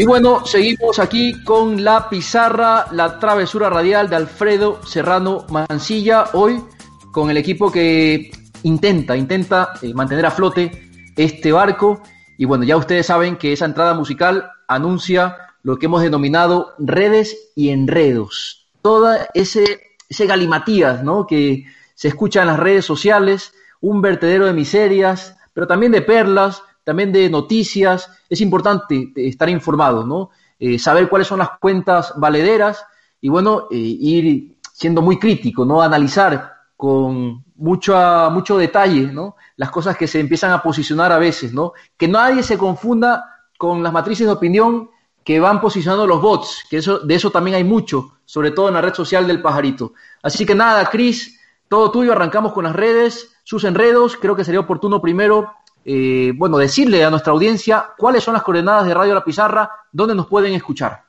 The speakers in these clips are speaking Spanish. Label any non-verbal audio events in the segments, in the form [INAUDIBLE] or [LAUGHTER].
Y bueno, seguimos aquí con la pizarra, la travesura radial de Alfredo Serrano Mancilla, hoy con el equipo que intenta, intenta eh, mantener a flote este barco. Y bueno, ya ustedes saben que esa entrada musical anuncia lo que hemos denominado redes y enredos. Toda ese, ese galimatías, ¿no? Que se escucha en las redes sociales, un vertedero de miserias, pero también de perlas, también de noticias. Es importante estar informado, ¿no? Eh, saber cuáles son las cuentas valederas y bueno, eh, ir siendo muy crítico, ¿no? Analizar con mucho, mucho detalle, ¿no? Las cosas que se empiezan a posicionar a veces, ¿no? Que nadie se confunda con las matrices de opinión que van posicionando los bots, que eso, de eso también hay mucho, sobre todo en la red social del pajarito. Así que nada, Cris, todo tuyo, arrancamos con las redes, sus enredos, creo que sería oportuno primero eh, bueno, decirle a nuestra audiencia cuáles son las coordenadas de Radio La Pizarra, dónde nos pueden escuchar.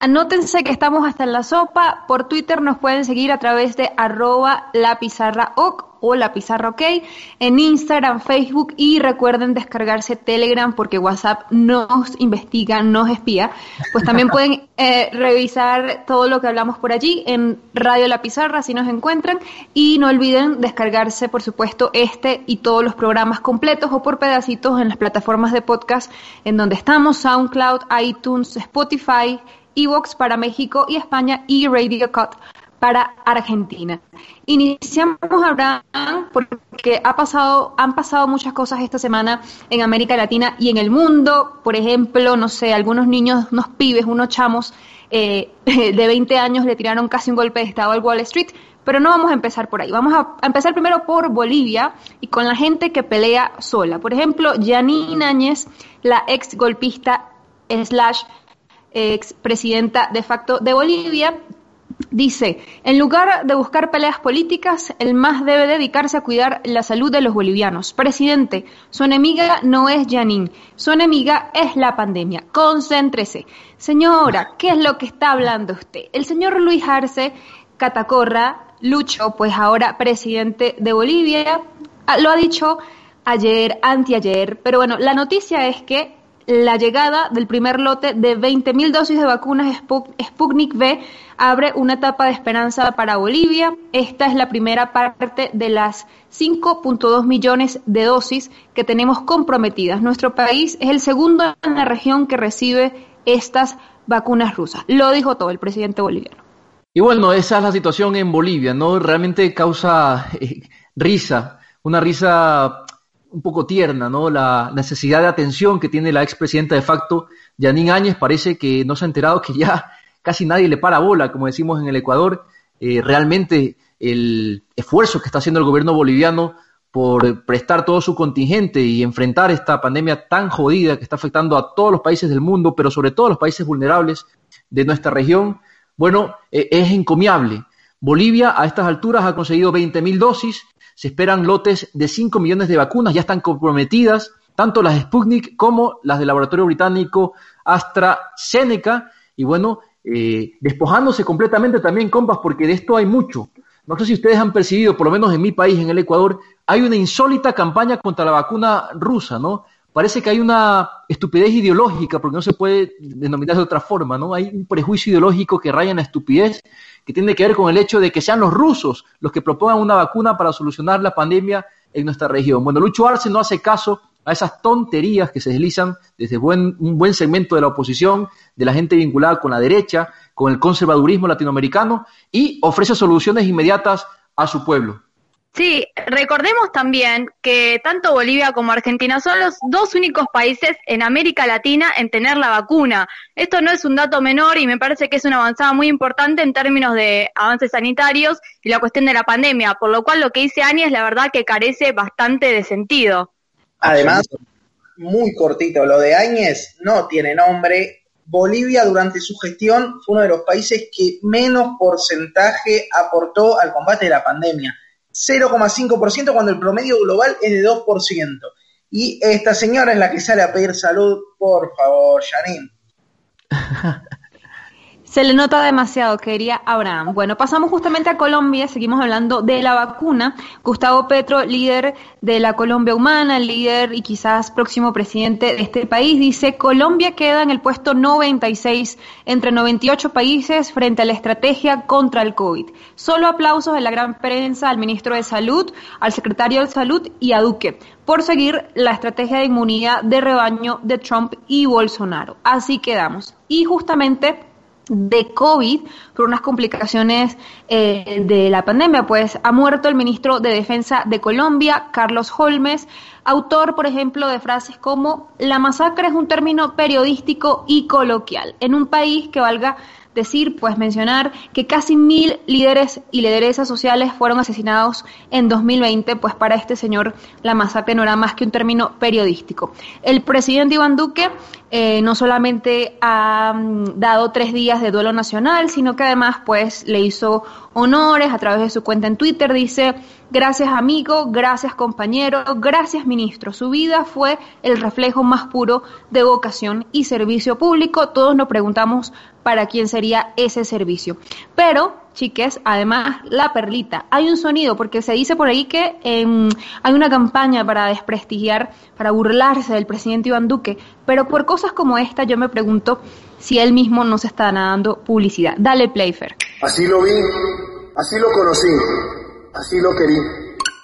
Anótense que estamos hasta en la sopa. Por Twitter nos pueden seguir a través de arroba la pizarra o la pizarra ok. En Instagram, Facebook y recuerden descargarse Telegram porque WhatsApp nos investiga, nos espía. Pues también [LAUGHS] pueden eh, revisar todo lo que hablamos por allí en Radio La Pizarra si nos encuentran. Y no olviden descargarse, por supuesto, este y todos los programas completos o por pedacitos en las plataformas de podcast en donde estamos, SoundCloud, iTunes, Spotify Evox para México y España y Radio Cut para Argentina. Iniciamos Abraham porque ha pasado, han pasado muchas cosas esta semana en América Latina y en el mundo. Por ejemplo, no sé, algunos niños, unos pibes, unos chamos eh, [LAUGHS] de 20 años le tiraron casi un golpe de estado al Wall Street. Pero no vamos a empezar por ahí. Vamos a, empezar primero por Bolivia y con la gente que pelea sola. Por ejemplo, Janine Áñez, la ex golpista slash expresidenta de facto de Bolivia, dice, en lugar de buscar peleas políticas, el MAS debe dedicarse a cuidar la salud de los bolivianos. Presidente, su enemiga no es Janine, su enemiga es la pandemia. Concéntrese. Señora, ¿qué es lo que está hablando usted? El señor Luis Arce Catacorra, Lucho, pues ahora presidente de Bolivia, lo ha dicho ayer, anteayer, pero bueno, la noticia es que la llegada del primer lote de 20.000 dosis de vacunas Sputnik V abre una etapa de esperanza para Bolivia. Esta es la primera parte de las 5.2 millones de dosis que tenemos comprometidas. Nuestro país es el segundo en la región que recibe estas vacunas rusas. Lo dijo todo el presidente boliviano. Y bueno, esa es la situación en Bolivia, ¿no? Realmente causa eh, risa, una risa un poco tierna, ¿no? La necesidad de atención que tiene la expresidenta de facto, Janine Áñez, parece que no se ha enterado que ya casi nadie le para bola, como decimos en el Ecuador. Eh, realmente el esfuerzo que está haciendo el gobierno boliviano por prestar todo su contingente y enfrentar esta pandemia tan jodida que está afectando a todos los países del mundo, pero sobre todo a los países vulnerables de nuestra región, bueno, eh, es encomiable. Bolivia a estas alturas ha conseguido 20.000 dosis, se esperan lotes de 5 millones de vacunas, ya están comprometidas, tanto las Sputnik como las del laboratorio británico AstraZeneca, y bueno, eh, despojándose completamente también, compas, porque de esto hay mucho. No sé si ustedes han percibido, por lo menos en mi país, en el Ecuador, hay una insólita campaña contra la vacuna rusa, ¿no? Parece que hay una estupidez ideológica, porque no se puede denominar de otra forma, ¿no? Hay un prejuicio ideológico que raya en la estupidez que tiene que ver con el hecho de que sean los rusos los que propongan una vacuna para solucionar la pandemia en nuestra región. Bueno, Lucho Arce no hace caso a esas tonterías que se deslizan desde un buen segmento de la oposición, de la gente vinculada con la derecha, con el conservadurismo latinoamericano, y ofrece soluciones inmediatas a su pueblo. Sí, recordemos también que tanto Bolivia como Argentina son los dos únicos países en América Latina en tener la vacuna. Esto no es un dato menor y me parece que es una avanzada muy importante en términos de avances sanitarios y la cuestión de la pandemia, por lo cual lo que dice Ani es la verdad que carece bastante de sentido. Además, muy cortito, lo de Áñez no tiene nombre. Bolivia durante su gestión fue uno de los países que menos porcentaje aportó al combate de la pandemia 0,5% cuando el promedio global es de 2%. Y esta señora es la que sale a pedir salud, por favor, Janine. [LAUGHS] Se le nota demasiado, quería Abraham. Bueno, pasamos justamente a Colombia, seguimos hablando de la vacuna. Gustavo Petro, líder de la Colombia Humana, líder y quizás próximo presidente de este país, dice, Colombia queda en el puesto 96 entre 98 países frente a la estrategia contra el COVID. Solo aplausos de la gran prensa al ministro de Salud, al secretario de Salud y a Duque por seguir la estrategia de inmunidad de rebaño de Trump y Bolsonaro. Así quedamos. Y justamente de COVID por unas complicaciones eh, de la pandemia, pues ha muerto el ministro de Defensa de Colombia, Carlos Holmes, autor, por ejemplo, de frases como la masacre es un término periodístico y coloquial en un país que valga decir, pues mencionar que casi mil líderes y lideresas sociales fueron asesinados en 2020, pues para este señor la masacre no era más que un término periodístico. El presidente Iván Duque eh, no solamente ha mm, dado tres días de duelo nacional, sino que además pues le hizo honores a través de su cuenta en Twitter, dice Gracias amigo, gracias compañero, gracias ministro. Su vida fue el reflejo más puro de vocación y servicio público. Todos nos preguntamos para quién sería ese servicio. Pero, chiques, además, la perlita. Hay un sonido, porque se dice por ahí que em, hay una campaña para desprestigiar, para burlarse del presidente Iván Duque. Pero por cosas como esta, yo me pregunto si él mismo no se está dando publicidad. Dale, Playfair. Así lo vi, así lo conocí Así lo querí.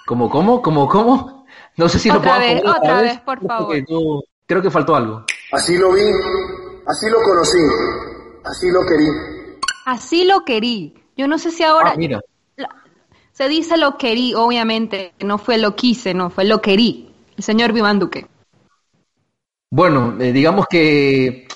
¿Cómo, cómo, cómo, cómo? No sé si lo puedo vez, otra vez, por favor. creo que faltó algo. Así lo vi, así lo conocí, así lo querí. Así lo querí. Yo no sé si ahora... Ah, mira. se dice lo querí, obviamente, no fue lo quise, no, fue lo querí. El señor Viván Duque. Bueno, eh, digamos que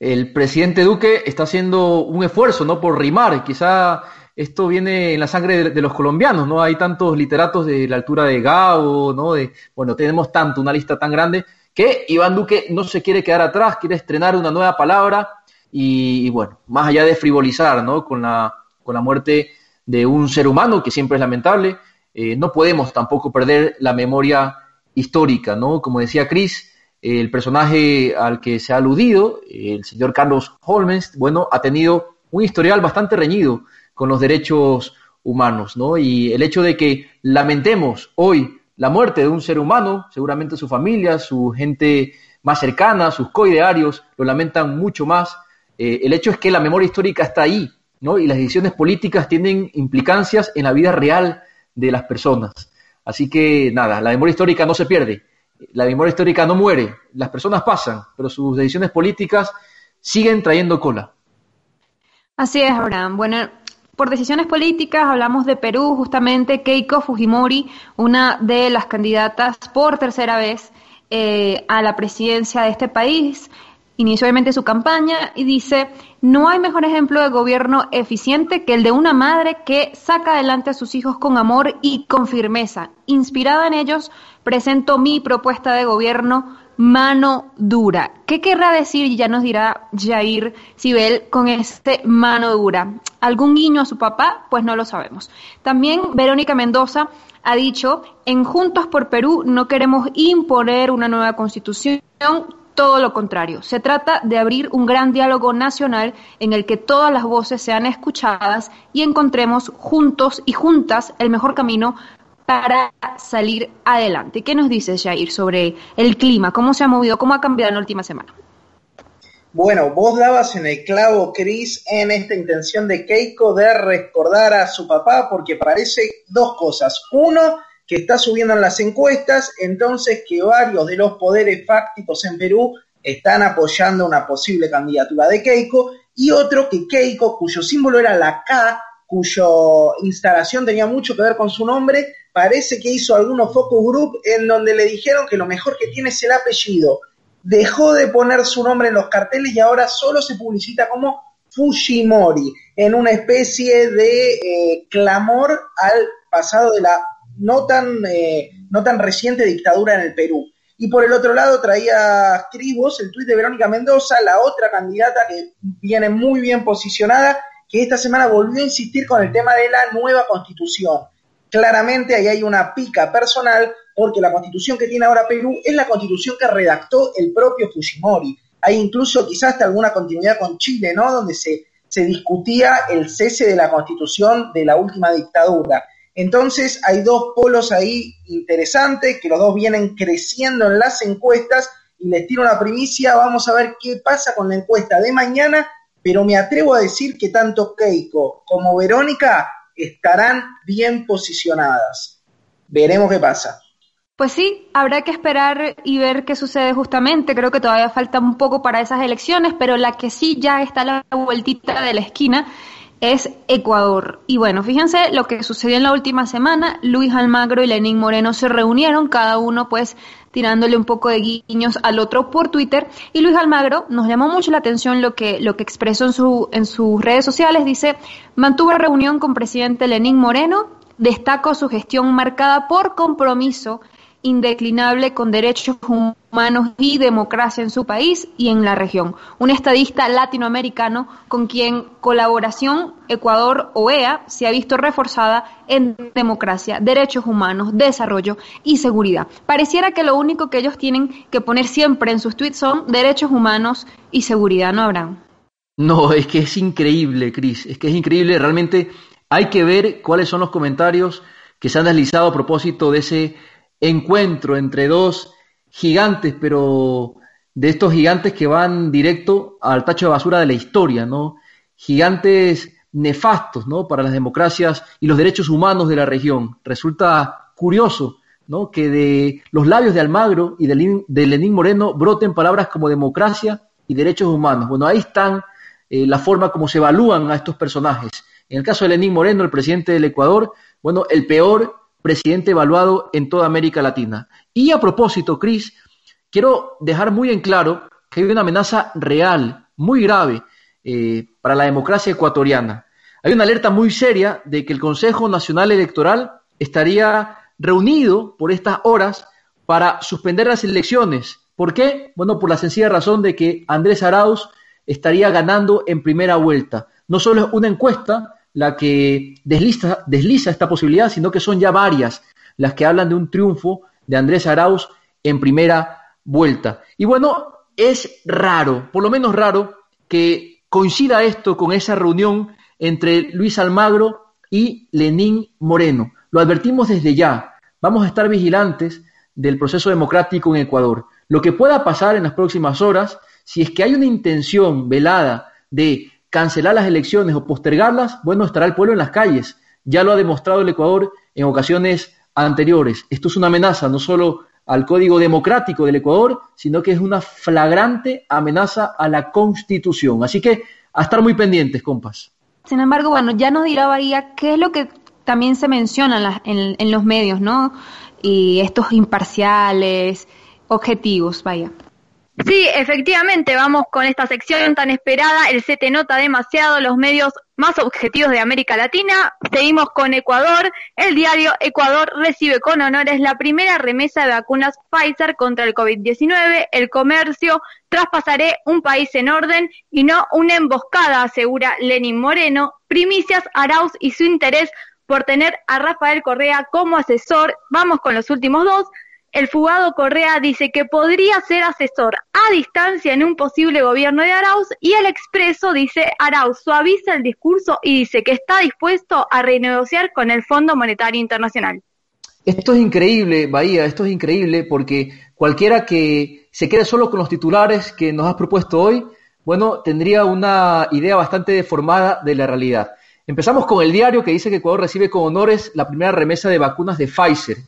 el presidente Duque está haciendo un esfuerzo, ¿no? Por rimar, quizá esto viene en la sangre de, los colombianos, ¿no? Hay tantos literatos de la altura de Gabo, ¿no? De, bueno, tenemos tanto, una lista tan grande, que Iván Duque no se quiere quedar atrás, quiere estrenar una nueva palabra y, bueno, más allá de frivolizar, ¿no? Con la, con la muerte de un ser humano, que siempre es lamentable, eh, no podemos tampoco perder la memoria histórica, ¿no? Como decía Cris, el personaje al que se ha aludido, el señor Carlos Holmes, bueno, ha tenido un historial bastante reñido con los derechos humanos, ¿no? Y el hecho de que lamentemos hoy la muerte de un ser humano, seguramente su familia, su gente más cercana, sus coidearios, lo lamentan mucho más. Eh, el hecho es que la memoria histórica está ahí, ¿no? Y las decisiones políticas tienen implicancias en la vida real de las personas. Así que nada, la memoria histórica no se pierde, la memoria histórica no muere, las personas pasan, pero sus decisiones políticas siguen trayendo cola. Así es, Abraham. Bueno, por decisiones políticas, hablamos de Perú, justamente Keiko Fujimori, una de las candidatas por tercera vez eh, a la presidencia de este país, inició obviamente su campaña y dice, no hay mejor ejemplo de gobierno eficiente que el de una madre que saca adelante a sus hijos con amor y con firmeza. Inspirada en ellos, presento mi propuesta de gobierno mano dura. ¿Qué querrá decir, ya nos dirá Jair Sibel, con este mano dura? ¿Algún guiño a su papá? Pues no lo sabemos. También Verónica Mendoza ha dicho, en Juntos por Perú no queremos imponer una nueva constitución, todo lo contrario. Se trata de abrir un gran diálogo nacional en el que todas las voces sean escuchadas y encontremos juntos y juntas el mejor camino para salir adelante. ¿Qué nos dices, Jair, sobre el clima? ¿Cómo se ha movido? ¿Cómo ha cambiado en la última semana? Bueno, vos dabas en el clavo, Cris, en esta intención de Keiko de recordar a su papá, porque parece dos cosas. Uno, que está subiendo en las encuestas, entonces que varios de los poderes fácticos en Perú están apoyando una posible candidatura de Keiko, y otro que Keiko, cuyo símbolo era la K, cuya instalación tenía mucho que ver con su nombre, parece que hizo algunos focus group en donde le dijeron que lo mejor que tiene es el apellido. Dejó de poner su nombre en los carteles y ahora solo se publicita como Fujimori, en una especie de eh, clamor al pasado de la no tan, eh, no tan reciente dictadura en el Perú. Y por el otro lado traía Cribos el tuit de Verónica Mendoza, la otra candidata que viene muy bien posicionada, que esta semana volvió a insistir con el tema de la nueva constitución claramente ahí hay una pica personal porque la constitución que tiene ahora Perú es la constitución que redactó el propio Fujimori. Hay incluso quizás hasta alguna continuidad con Chile, ¿no? Donde se, se discutía el cese de la constitución de la última dictadura. Entonces hay dos polos ahí interesantes, que los dos vienen creciendo en las encuestas y les tiro una primicia, vamos a ver qué pasa con la encuesta de mañana, pero me atrevo a decir que tanto Keiko como Verónica estarán bien posicionadas. Veremos qué pasa. Pues sí, habrá que esperar y ver qué sucede justamente. Creo que todavía falta un poco para esas elecciones, pero la que sí ya está a la vueltita de la esquina es Ecuador. Y bueno, fíjense lo que sucedió en la última semana. Luis Almagro y Lenín Moreno se reunieron, cada uno pues tirándole un poco de guiños al otro por Twitter. Y Luis Almagro nos llamó mucho la atención lo que, lo que expresó en, su, en sus redes sociales. Dice, mantuvo reunión con presidente Lenín Moreno, destacó su gestión marcada por compromiso indeclinable con derechos humanos y democracia en su país y en la región. Un estadista latinoamericano con quien colaboración Ecuador-OEA se ha visto reforzada en democracia, derechos humanos, desarrollo y seguridad. Pareciera que lo único que ellos tienen que poner siempre en sus tweets son derechos humanos y seguridad, ¿no, Abraham? No, es que es increíble, Cris, es que es increíble, realmente hay que ver cuáles son los comentarios que se han deslizado a propósito de ese encuentro entre dos gigantes, pero de estos gigantes que van directo al tacho de basura de la historia, ¿no? Gigantes nefastos, ¿no? Para las democracias y los derechos humanos de la región. Resulta curioso, ¿no? Que de los labios de Almagro y de Lenín Moreno broten palabras como democracia y derechos humanos. Bueno, ahí están eh, la forma como se evalúan a estos personajes. En el caso de Lenín Moreno, el presidente del Ecuador, bueno, el peor presidente evaluado en toda América Latina. Y a propósito, Cris, quiero dejar muy en claro que hay una amenaza real, muy grave, eh, para la democracia ecuatoriana. Hay una alerta muy seria de que el Consejo Nacional Electoral estaría reunido por estas horas para suspender las elecciones. ¿Por qué? Bueno, por la sencilla razón de que Andrés Arauz estaría ganando en primera vuelta. No solo es una encuesta, la que desliza, esta posibilidad, sino que son ya varias las que hablan de un triunfo de Andrés Arauz en primera vuelta. Y bueno, es raro, por lo menos raro, que coincida esto con esa reunión entre Luis Almagro y Lenín Moreno. Lo advertimos desde ya. Vamos a estar vigilantes del proceso democrático en Ecuador. Lo que pueda pasar en las próximas horas, si es que hay una intención velada de cancelar las elecciones o postergarlas, bueno, estará el pueblo en las calles. Ya lo ha demostrado el Ecuador en ocasiones anteriores. Esto es una amenaza no solo al código democrático del Ecuador, sino que es una flagrante amenaza a la Constitución. Así que a estar muy pendientes, compas. Sin embargo, bueno, ya nos dirá Bahía qué es lo que también se menciona en, en los medios, ¿no? Y estos imparciales, objetivos, vaya. Sí, efectivamente, vamos con esta sección tan esperada. El CT nota demasiado los medios más objetivos de América Latina. Seguimos con Ecuador. El diario Ecuador recibe con honores la primera remesa de vacunas Pfizer contra el COVID-19. El comercio traspasaré un país en orden y no una emboscada, asegura Lenin Moreno. Primicias Arauz y su interés por tener a Rafael Correa como asesor. Vamos con los últimos dos. El fugado Correa dice que podría ser asesor a distancia en un posible gobierno de Arauz y el expreso dice Arauz suaviza el discurso y dice que está dispuesto a renegociar con el Fondo Monetario Internacional. Esto es increíble, Bahía, esto es increíble porque cualquiera que se quede solo con los titulares que nos has propuesto hoy, bueno, tendría una idea bastante deformada de la realidad. Empezamos con el diario que dice que Ecuador recibe con honores la primera remesa de vacunas de Pfizer.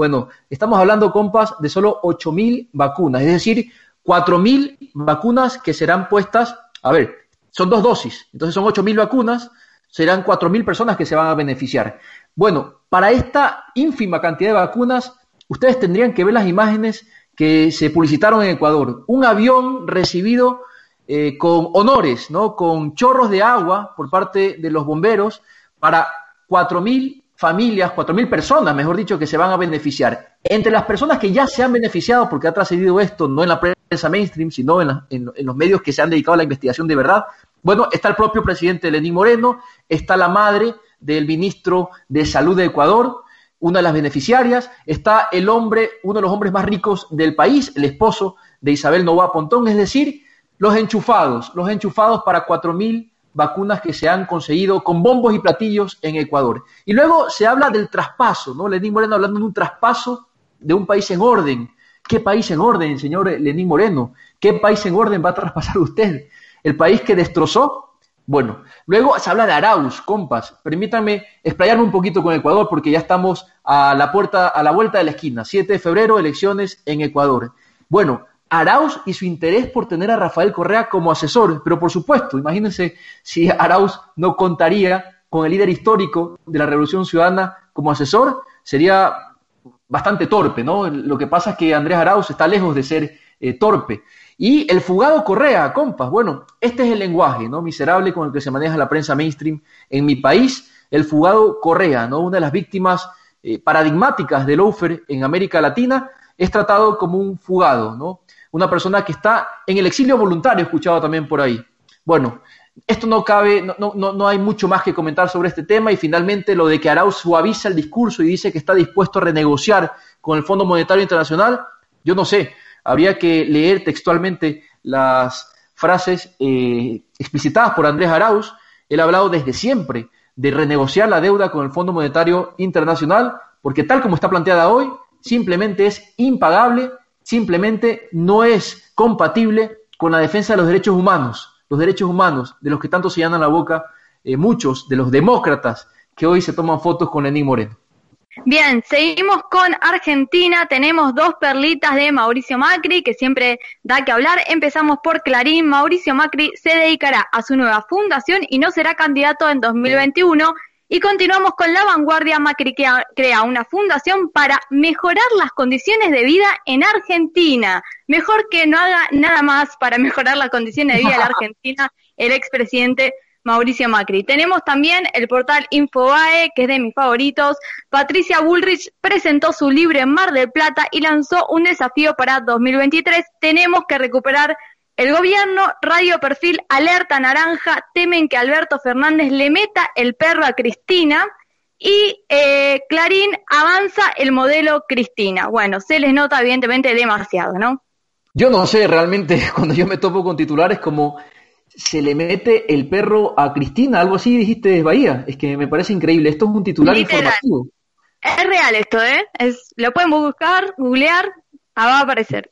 Bueno, estamos hablando, compas, de solo 8.000 vacunas, es decir, 4.000 vacunas que serán puestas, a ver, son dos dosis, entonces son 8.000 vacunas, serán 4.000 personas que se van a beneficiar. Bueno, para esta ínfima cantidad de vacunas, ustedes tendrían que ver las imágenes que se publicitaron en Ecuador. Un avión recibido eh, con honores, ¿no? Con chorros de agua por parte de los bomberos para 4.000 familias, 4.000 personas, mejor dicho, que se van a beneficiar. Entre las personas que ya se han beneficiado, porque ha trascendido esto no en la prensa mainstream, sino en, los medios que se han dedicado a la investigación de verdad, bueno, está el propio presidente Lenín Moreno, está la madre del ministro de Salud de Ecuador, una de las beneficiarias, está el hombre, uno de los hombres más ricos del país, el esposo de Isabel Novoa Pontón, es decir, los enchufados, los enchufados para 4.000 vacunas que se han conseguido con bombos y platillos en Ecuador. Y luego se habla del traspaso, ¿no? Lenín Moreno hablando de un traspaso de un país en orden. ¿Qué país en orden, señor Lenín Moreno? ¿Qué país en orden va a traspasar [LAUGHS] usted? ¿El país que destrozó? Bueno, luego se habla de Arauz, compas. Permítanme explayarme un poquito con Ecuador porque ya estamos a la puerta, a la vuelta de la esquina. 7 de febrero, elecciones en Ecuador. Bueno, Arauz y su interés por tener a Rafael Correa como asesor, pero por supuesto, imagínense si Arauz no contaría con el líder histórico de la Revolución Ciudadana como asesor, sería bastante torpe, ¿no? Lo que pasa es que Andrés Arauz está lejos de ser eh, torpe. Y el fugado Correa, compas, bueno, este es el lenguaje, ¿no? Miserable con el que se maneja la prensa mainstream en mi país, el fugado Correa, ¿no? Una de las víctimas eh, paradigmáticas del Ofer en América Latina, es tratado como un fugado, ¿no? Una persona que está en el exilio voluntario, escuchado también por ahí. Bueno, esto no cabe, no, no, no hay mucho más que comentar sobre este tema y finalmente lo de que Arauz suaviza el discurso y dice que está dispuesto a renegociar con el Fondo Monetario Internacional, yo no sé, habría que leer textualmente las frases eh, explicitadas por Andrés Arauz. Él ha hablado desde siempre de renegociar la deuda con el Fondo Monetario Internacional, porque tal como está planteada hoy, simplemente es impagable, simplemente no es compatible con la defensa de los derechos humanos, los derechos humanos de los que tanto se llenan la boca eh, muchos de los demócratas que hoy se toman fotos con Lenín Moreno. Bien, seguimos con Argentina. Tenemos dos perlitas de Mauricio Macri que siempre da que hablar. Empezamos por Clarín. Mauricio Macri se dedicará a su nueva fundación y no será candidato en 2021. Y continuamos con la vanguardia. Macri crea una fundación para mejorar las condiciones de vida en Argentina. Mejor que no haga nada más para mejorar las condiciones de vida en [LAUGHS] Argentina el expresidente Mauricio Macri. Tenemos también el portal Infobae, que es de mis favoritos. Patricia Bullrich presentó su libro en Mar del Plata y lanzó un desafío para 2023. Tenemos que recuperar el gobierno, Radio Perfil, Alerta Naranja, temen que Alberto Fernández le meta el perro a Cristina. Y eh, Clarín avanza el modelo Cristina. Bueno, se les nota evidentemente demasiado, ¿no? Yo no sé, realmente [LAUGHS] cuando yo me topo con titulares como se le mete el perro a Cristina, algo así dijiste Bahía. Es que me parece increíble. Esto es un titular informativo. Es real esto, ¿eh? Es, lo pueden buscar, googlear, ah, va a aparecer.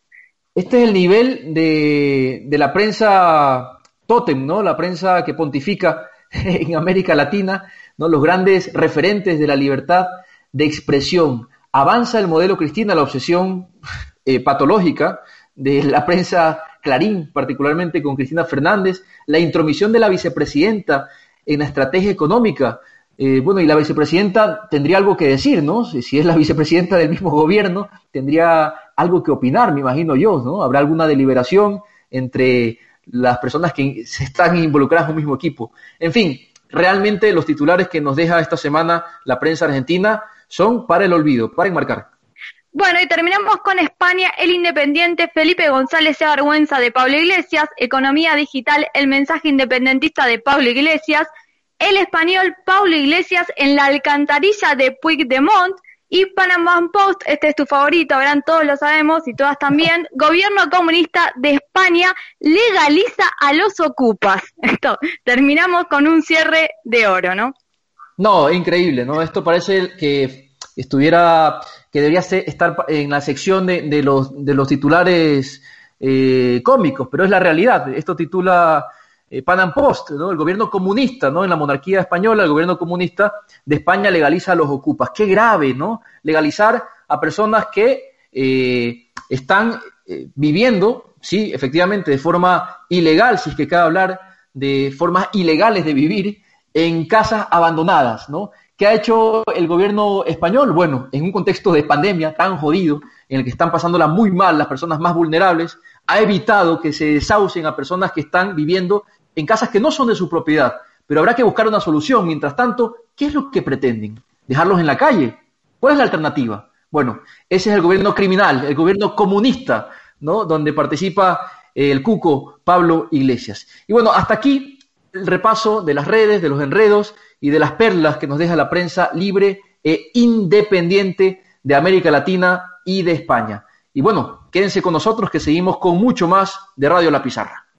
Este es el nivel de, la prensa totem, ¿no? La prensa que pontifica [LAUGHS] en América Latina, ¿no? Los grandes referentes de la libertad de expresión. Avanza el modelo Cristina, la obsesión [LAUGHS] eh, patológica de la prensa Clarín, particularmente con Cristina Fernández, la intromisión de la vicepresidenta en la estrategia económica. Eh, bueno, y la vicepresidenta tendría algo que decir, ¿no? Si, es la vicepresidenta del mismo gobierno, tendría algo que opinar, me imagino yo, ¿no? Habrá alguna deliberación entre las personas que se están involucradas en un mismo equipo. En fin, realmente los titulares que nos deja esta semana la prensa argentina son para el olvido, para enmarcar. Bueno, y terminamos con España. El independiente Felipe González se avergüenza de Pablo Iglesias. Economía digital, el mensaje independentista de Pablo Iglesias. El español Pablo Iglesias en la alcantarilla de Puigdemont. Y Panama Post, este es tu favorito, verán, todos lo sabemos y todas también. [LAUGHS] Gobierno comunista de España legaliza a los ocupas. [LAUGHS] Esto, terminamos con un cierre de oro, ¿no? No, increíble, ¿no? Esto parece que estuviera que debería estar en la sección de, los, de los titulares eh, cómicos, pero es la realidad. Esto titula eh, Pan Post, ¿no? El gobierno comunista, ¿no? En la monarquía española, el gobierno comunista de España legaliza a los ocupas. Qué grave, ¿no? Legalizar a personas que eh, están viviendo, sí, efectivamente, de forma ilegal, si es que cabe hablar de formas ilegales de vivir, en casas abandonadas, ¿no? ¿Qué ha hecho el gobierno español? Bueno, en un contexto de pandemia tan jodido, en el que están pasándola muy mal las personas más vulnerables, ha evitado que se desahucien a personas que están viviendo en casas que no son de su propiedad. Pero habrá que buscar una solución. Mientras tanto, ¿qué es lo que pretenden? ¿Dejarlos en la calle? ¿Cuál es la alternativa? Bueno, ese es el gobierno criminal, el gobierno comunista, ¿no? Donde participa el cuco Pablo Iglesias. Y bueno, hasta aquí el repaso de las redes, de los enredos y de las perlas que nos deja la prensa libre e independiente de América Latina y de España. Y bueno, quédense con nosotros que seguimos con mucho más de Radio La Pizarra.